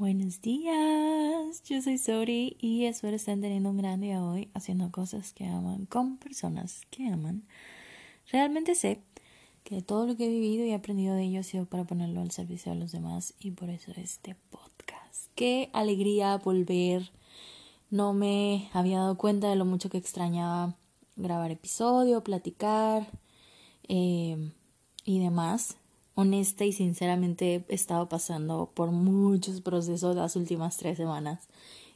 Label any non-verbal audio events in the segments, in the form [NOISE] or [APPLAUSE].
Buenos días, yo soy Sori y espero estén teniendo un gran día hoy haciendo cosas que aman con personas que aman. Realmente sé que todo lo que he vivido y aprendido de ello ha sido para ponerlo al servicio de los demás y por eso este podcast. Qué alegría volver. No me había dado cuenta de lo mucho que extrañaba grabar episodio, platicar eh, y demás honesta y sinceramente he estado pasando por muchos procesos las últimas tres semanas.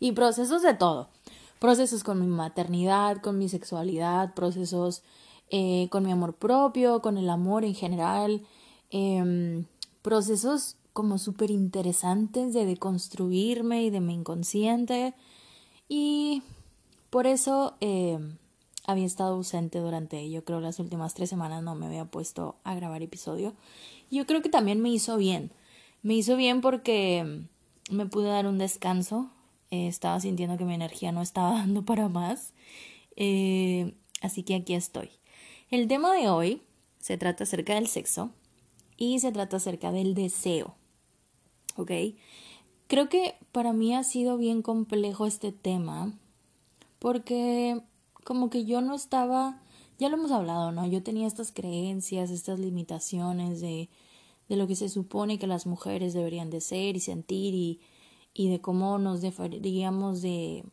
Y procesos de todo. Procesos con mi maternidad, con mi sexualidad, procesos eh, con mi amor propio, con el amor en general. Em, procesos como súper interesantes de deconstruirme y de mi inconsciente. Y por eso em, había estado ausente durante, yo creo, las últimas tres semanas no me había puesto a grabar episodio. Yo creo que también me hizo bien. Me hizo bien porque me pude dar un descanso. Eh, estaba sintiendo que mi energía no estaba [LAUGHS] dando para más. Eh, así que aquí estoy. El tema de hoy se trata acerca del sexo y se trata acerca del deseo. ¿Ok? Creo que para mí ha sido bien complejo este tema porque como que yo no estaba, ya lo hemos hablado, ¿no? Yo tenía estas creencias, estas limitaciones de, de lo que se supone que las mujeres deberían de ser y sentir y, y de cómo nos deberíamos de,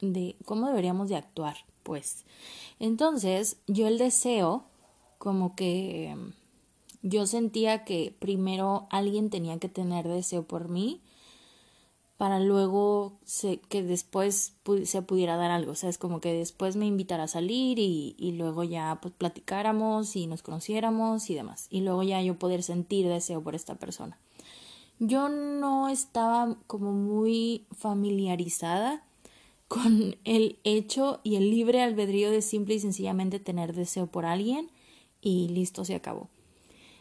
de, cómo deberíamos de actuar, pues. Entonces, yo el deseo, como que yo sentía que primero alguien tenía que tener deseo por mí para luego que después se pudiera dar algo, o sea, es como que después me invitara a salir y, luego ya pues platicáramos y nos conociéramos y demás, y luego ya yo poder sentir deseo por esta persona. Yo no estaba como muy familiarizada con el hecho y el libre albedrío de simple y sencillamente tener deseo por alguien y listo, se acabó.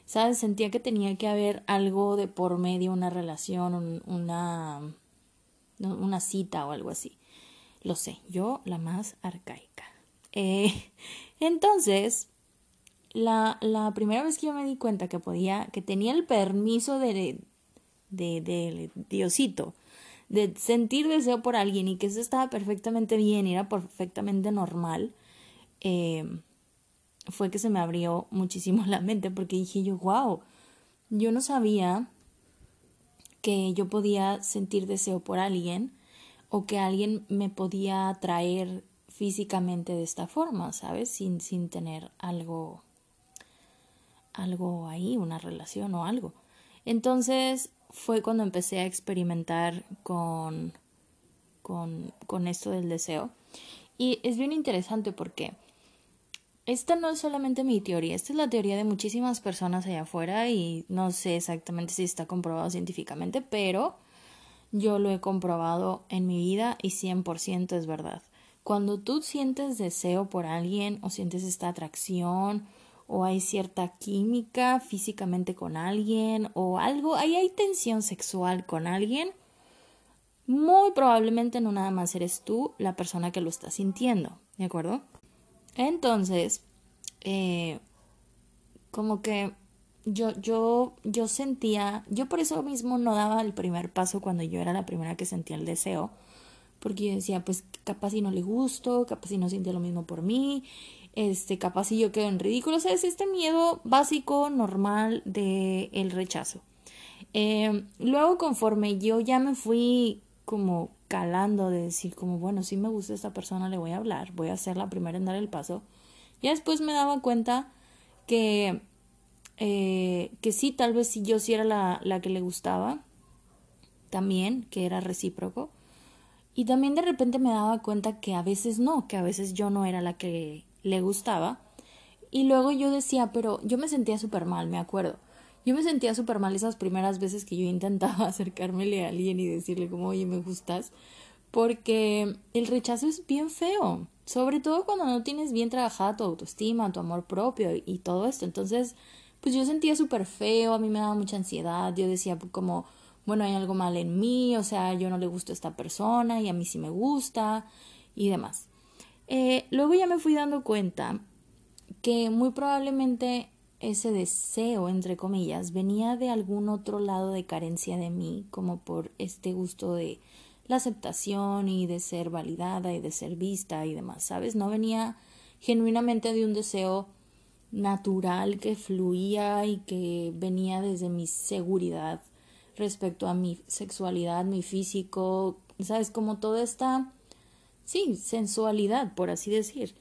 ¿Sabes? Sentía que tenía que haber algo de por medio, una relación, una una cita o algo así. Lo sé, yo la más arcaica. Eh, [LAUGHS] entonces, la, la, primera vez que yo me di cuenta que podía, que tenía el permiso de, de, Diosito, de sentir deseo por alguien y que eso estaba perfectamente bien era perfectamente normal, eh, fue que se me abrió muchísimo [LAUGHS] la mente porque dije yo, wow, yo no sabía que yo podía sentir deseo por alguien o que alguien me podía atraer físicamente de esta forma, ¿sabes? Sin, sin tener algo, algo ahí, una relación o algo. Entonces fue cuando empecé a experimentar con, con, con esto del deseo. Y es bien interesante porque esta no es solamente mi teoría, esta es la teoría de muchísimas personas allá afuera y no sé exactamente si está comprobado científicamente, pero yo lo he comprobado en mi vida y 100% es verdad. Cuando tú sientes deseo por alguien o sientes esta atracción o hay cierta química físicamente con alguien o algo, ahí hay tensión sexual con alguien, muy probablemente no nada más eres tú la persona que lo está sintiendo, ¿de acuerdo? Entonces, eh, como que yo, yo, yo sentía, yo por eso mismo no daba el primer paso cuando yo era la primera que sentía el deseo, porque yo decía, pues capaz si no le gusto, capaz si no siente lo mismo por mí, este, capaz si yo quedo en ridículo, o sea, es este miedo básico, normal de el rechazo. Eh, luego conforme yo ya me fui como calando de decir como, bueno, si me gusta esta persona, le voy a hablar, voy a ser la primera en dar el paso. Y después me daba cuenta que, eh, que sí, tal vez si yo sí era la, la que le gustaba, también, que era recíproco. Y también de repente me daba cuenta que a veces no, que a veces yo no era la que le gustaba. Y luego yo decía, pero yo me sentía súper mal, me acuerdo. Yo me sentía súper mal esas primeras veces que yo intentaba [LAUGHS] acercármele a alguien y decirle como, oye, me gustas, porque el rechazo es bien feo, sobre todo cuando no tienes bien trabajada tu autoestima, tu amor propio y todo esto. Entonces, pues yo sentía súper feo, a mí me daba mucha ansiedad, yo decía como, bueno, hay algo mal en mí, o sea, yo no le gusto a esta persona y a mí sí me gusta y demás. Eh, luego ya me fui dando cuenta que muy probablemente ese deseo, entre comillas, venía de algún otro lado de carencia de mí, como por este gusto de la aceptación y de ser validada y de ser vista y demás, ¿sabes? No venía genuinamente de un deseo natural que fluía y que venía desde mi seguridad respecto a mi sexualidad, mi físico, ¿sabes? Como toda esta, sí, sensualidad, por así decir.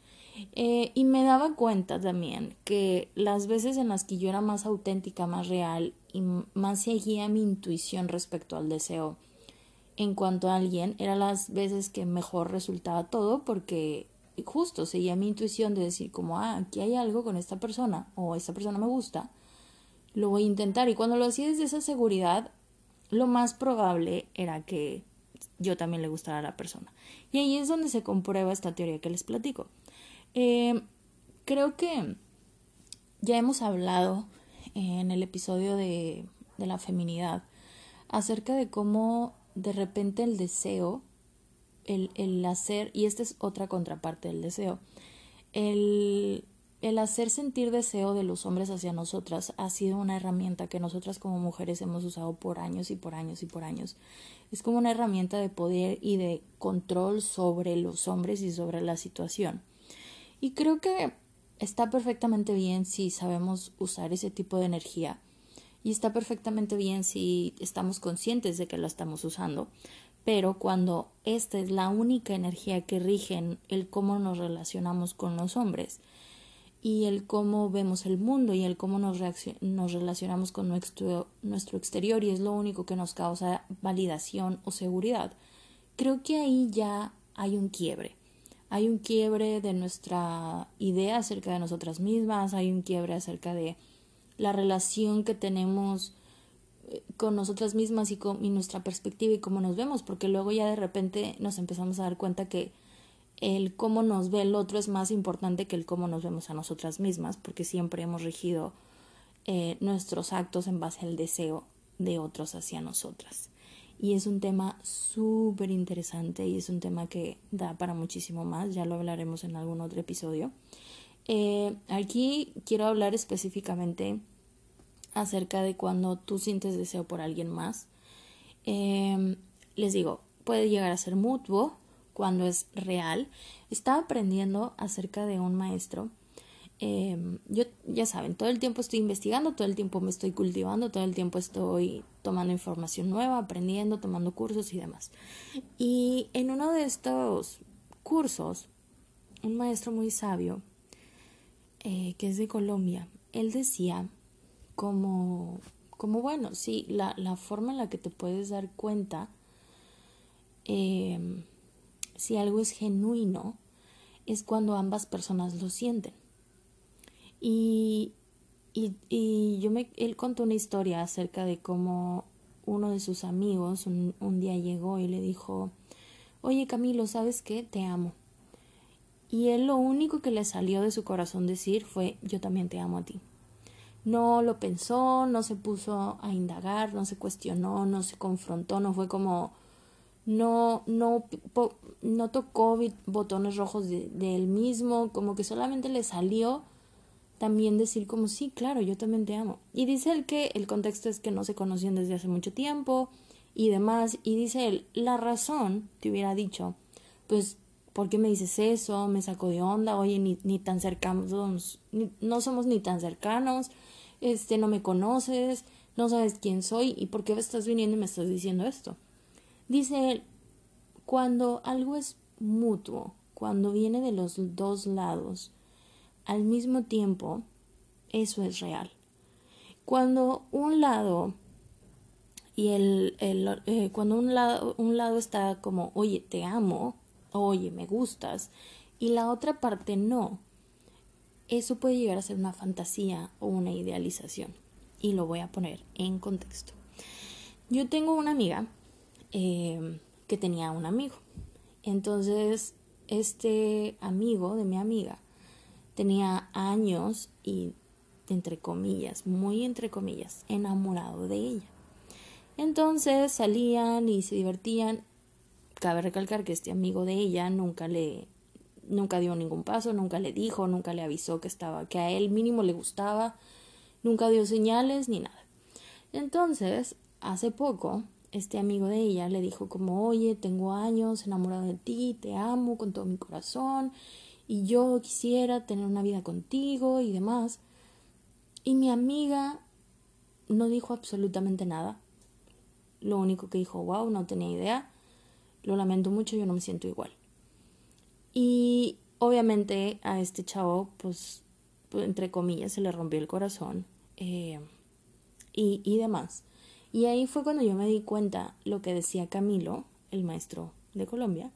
Eh, y me daba cuenta también que las veces en las que yo era más auténtica, más real y más seguía mi intuición respecto al deseo en cuanto a alguien, eran las veces que mejor resultaba todo porque justo seguía mi intuición de decir como, ah, aquí hay algo con esta persona o esta persona me gusta, lo voy a intentar. Y cuando lo hacía desde esa seguridad, lo más probable era que yo también le gustara a la persona. Y ahí es donde se comprueba esta teoría que les platico. Eh, creo que ya hemos hablado en el episodio de, la feminidad acerca de cómo de repente el deseo, el, el hacer, y esta es otra contraparte del deseo, el, el hacer sentir deseo de los hombres hacia nosotras ha sido una herramienta que nosotras como mujeres hemos usado por años y por años y por años. Es como una herramienta de poder y de control sobre los hombres y sobre la situación. Y creo que está perfectamente bien si sabemos usar ese tipo de energía. Y está perfectamente bien si estamos conscientes de que la estamos usando. Pero cuando esta es la única energía que rige el cómo nos relacionamos con los hombres y el cómo vemos el mundo y el cómo nos, nos relacionamos con nuestro, nuestro exterior y es lo único que nos causa validación o seguridad, creo que ahí ya hay un quiebre hay un quiebre de nuestra idea acerca de nosotras mismas, hay un quiebre acerca de la relación que tenemos eh, con nosotras mismas y con nuestra perspectiva y cómo nos vemos, porque luego ya de repente nos empezamos a dar cuenta que el cómo nos ve el otro es más importante que el cómo nos vemos a nosotras mismas, porque siempre hemos regido eh, nuestros actos en base al deseo de otros hacia nosotras y es un tema súper interesante y es un tema que da para muchísimo más, ya lo hablaremos en algún otro episodio. Eh, aquí quiero hablar específicamente acerca de cuando tú sientes deseo por alguien más. Em, les digo, puede llegar a ser mutuo cuando es real. Estaba aprendiendo acerca de un maestro Em, yo ya saben, todo el tiempo estoy investigando, todo el tiempo me estoy cultivando, todo el tiempo estoy tomando información nueva, aprendiendo, tomando cursos y demás. Y en uno de estos cursos, un maestro muy sabio, eh, que es de Colombia, él decía como, como bueno, sí, la, la forma en la que te puedes dar cuenta em, si algo es genuino es cuando ambas personas lo sienten. Y, y, y yo me, él contó una historia acerca de cómo uno de sus amigos un, un día llegó y le dijo, oye Camilo, ¿sabes qué? Te amo. Y él lo único que le salió de su corazón decir fue, yo también te amo a ti. No lo pensó, no se puso a indagar, no se cuestionó, no se confrontó, no fue como, no, no, no tocó botones rojos de, de él mismo, como que solamente le salió también decir como sí, claro, yo también te amo. Y dice él que el contexto es que no se conocían desde hace mucho tiempo y demás. Y dice él, la razón, te hubiera dicho, pues, ¿por qué me dices eso? Me sacó de onda, oye, ni, ni tan cercanos, no somos ni tan cercanos, este, no me conoces, no sabes quién soy y por qué estás viniendo y me estás diciendo esto. Dice él, cuando algo es mutuo, cuando viene de los dos lados, al mismo tiempo, eso es real. Cuando un lado y el, el eh, cuando un lado, un lado está como, oye, te amo, oye, me gustas, y la otra parte no, eso puede llegar a ser una fantasía o una idealización. Y lo voy a poner en contexto. Yo tengo una amiga eh, que tenía un amigo. Entonces, este amigo de mi amiga tenía años y, entre comillas, muy entre comillas, enamorado de ella. Entonces salían y se divertían. Cabe recalcar que este amigo de ella nunca le nunca dio ningún paso, nunca le dijo, nunca le avisó que estaba que a él mínimo le gustaba, nunca dio señales ni nada. Entonces, hace poco, este amigo de ella le dijo como, oye, tengo años enamorado de ti, te amo con todo mi corazón y yo quisiera tener una vida contigo y demás. Y mi amiga no dijo absolutamente nada. Lo único que dijo, wow, no tenía idea. Lo lamento mucho, yo no me siento igual. Y obviamente a este chavo, pues, pues entre comillas, se le rompió el corazón. Eh, y, y demás. Y ahí fue cuando yo me di cuenta lo que decía Camilo, el maestro de Colombia,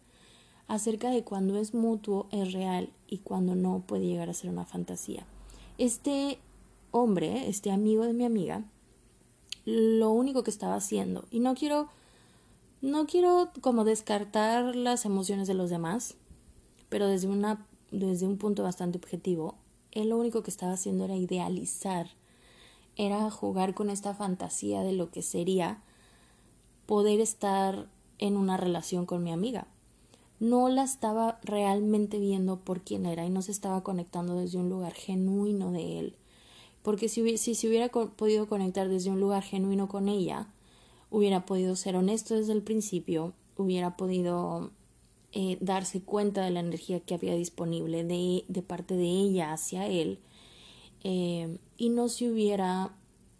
acerca de cuando es mutuo, es real y cuando no puede llegar a ser una fantasía. Este hombre, este amigo de mi amiga, lo único que estaba haciendo, y no quiero, no quiero como descartar las emociones de los demás, pero desde una, desde un punto bastante objetivo, él lo único que estaba haciendo era idealizar era jugar con esta fantasía de lo que sería poder estar en una relación con mi amiga. No la estaba realmente viendo por quién era y no se estaba conectando desde un lugar genuino de él. Porque si, si se hubiera podido conectar desde un lugar genuino con ella, hubiera podido ser honesto desde el principio, hubiera podido eh, darse cuenta de la energía que había disponible de, de parte de ella hacia él eh, y no se hubiera,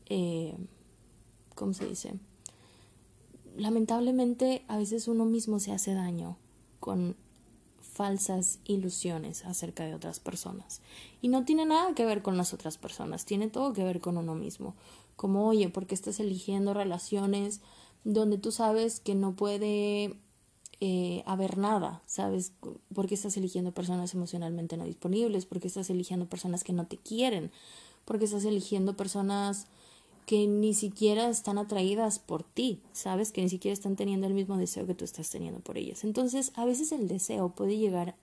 eh, ¿cómo se dice? Lamentablemente a veces uno mismo se hace daño con falsas ilusiones acerca de otras personas. Y no tiene nada que ver con las otras personas, tiene todo que ver con uno mismo. Como, oye, porque estás eligiendo relaciones donde tú sabes que no puede eh, haber nada, ¿sabes? Porque estás eligiendo personas emocionalmente no disponibles, porque estás eligiendo personas que no te quieren, porque estás eligiendo personas que ni siquiera están atraídas por ti, ¿sabes? Que ni siquiera están teniendo el mismo deseo que tú estás teniendo por ellas. Entonces, a veces el deseo puede llegar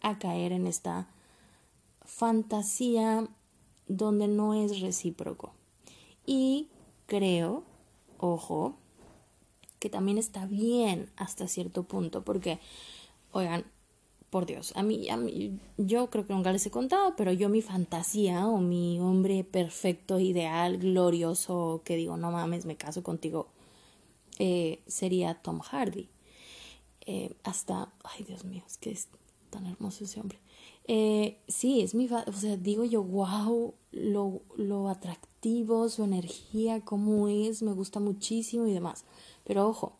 a caer en esta fantasía donde no es recíproco. Y creo, ojo, que también está bien hasta cierto punto, porque, oigan, por Dios, a mí, a mí, yo creo que nunca les he contado, pero yo mi fantasía o mi hombre perfecto, ideal, glorioso, que digo, no mames, me caso contigo, eh, sería Tom Hardy. Eh, hasta, ay Dios mío, es que es tan hermoso ese hombre. Eh, sí, es mi, o sea, digo yo, wow, lo, lo atractivo, su energía, cómo es, me gusta muchísimo y demás. Pero ojo,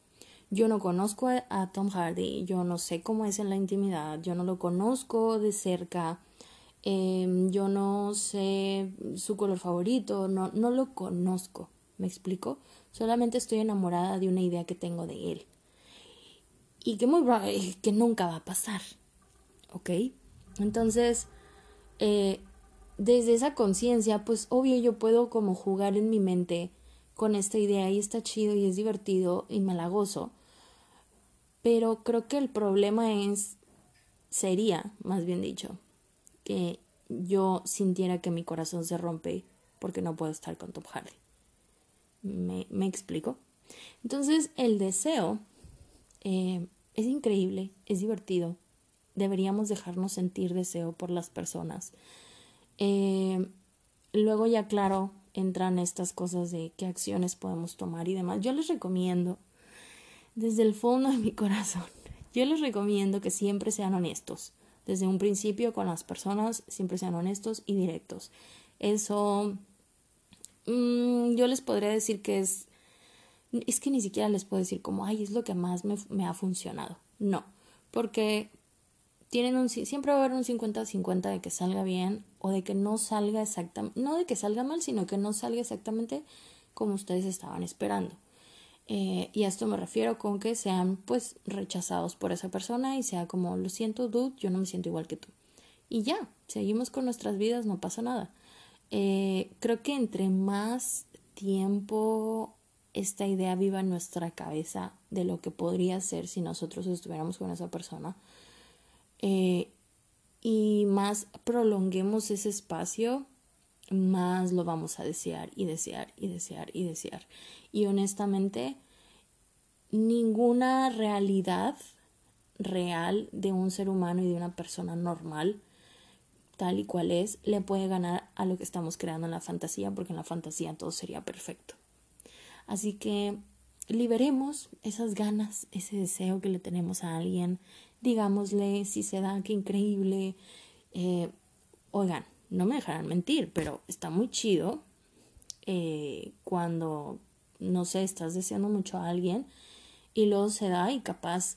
yo no conozco a, Tom Hardy, yo no sé cómo es en la intimidad, yo no lo conozco de cerca, em, yo no sé su color favorito, no, no lo conozco, ¿me explico? Solamente estoy enamorada de una idea que tengo de él. Y que muy que nunca va a pasar, ¿ok? Entonces, eh, desde esa conciencia, pues obvio yo puedo como jugar en mi mente con esta idea y está chido y es divertido y me la gozo. Pero creo que el problema es, sería, más bien dicho, que yo sintiera que mi corazón se rompe porque no puedo estar con Tom Hardy. ¿Me, me explico? Entonces, el deseo eh, es increíble, es divertido. Deberíamos dejarnos sentir deseo por las personas. Eh, luego ya claro, entran estas cosas de qué acciones podemos tomar y demás. Yo les recomiendo, desde el fondo de mi corazón, yo les recomiendo que siempre sean honestos. Desde un principio con las personas, siempre sean honestos y directos. Eso, mm, yo les podría decir que es, es que ni siquiera les puedo decir como, ay, es lo que más me, me ha funcionado. No, porque tienen un, siempre va a haber un 50-50 de que salga bien o de que no salga exactamente, no de que salga mal, sino que no salga exactamente como ustedes estaban esperando. Eh, y a esto me refiero con que sean pues rechazados por esa persona y sea como, lo siento, dude, yo no me siento igual que tú. Y ya, seguimos con nuestras vidas, no pasa nada. Eh, creo que entre más tiempo esta idea viva en nuestra cabeza de lo que podría ser si nosotros estuviéramos con esa persona, eh, y más prolonguemos ese espacio, más lo vamos a desear y desear y desear y desear. Y honestamente, ninguna realidad real de un ser humano y de una persona normal tal y cual es, le puede ganar a lo que estamos creando en la fantasía, porque en la fantasía todo sería perfecto. Así que liberemos esas ganas, ese deseo que le tenemos a alguien, digámosle si se da, qué increíble. Eh, oigan, no me dejarán mentir, pero está muy chido eh, cuando, no sé, estás deseando mucho a alguien y luego se da y capaz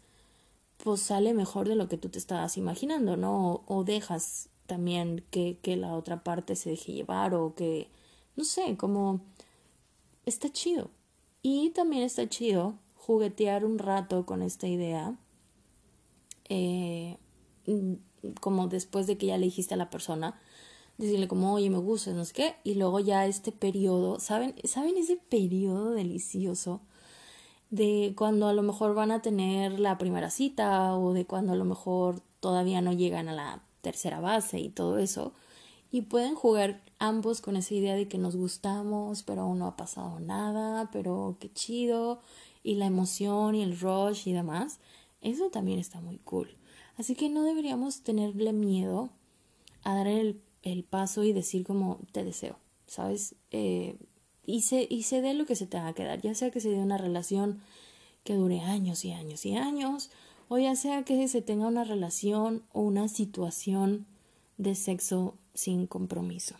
pues sale mejor de lo que tú te estabas imaginando, ¿no? O, dejas también que, que la otra parte se deje llevar o que, no sé, como está chido. Y también está chido juguetear un rato con esta idea, eh, como después de que ya le dijiste a la persona, decirle como, oye, me gusta, no sé qué, y luego ya este periodo, ¿saben? ¿Saben ese periodo delicioso? de cuando a lo mejor van a tener la primera cita o de cuando a lo mejor todavía no llegan a la tercera base y todo eso. Y pueden jugar ambos con esa idea de que nos gustamos, pero aún no ha pasado nada, pero qué chido, y la emoción y el rush y demás. Eso también está muy cool. Así que no deberíamos tenerle miedo a dar el, el paso y decir como te deseo, ¿sabes? Eh, y se, y se dé lo que se tenga que dar, ya sea que se dé una relación que dure años y años y años, o ya sea que se tenga una relación o una situación de sexo sin compromiso.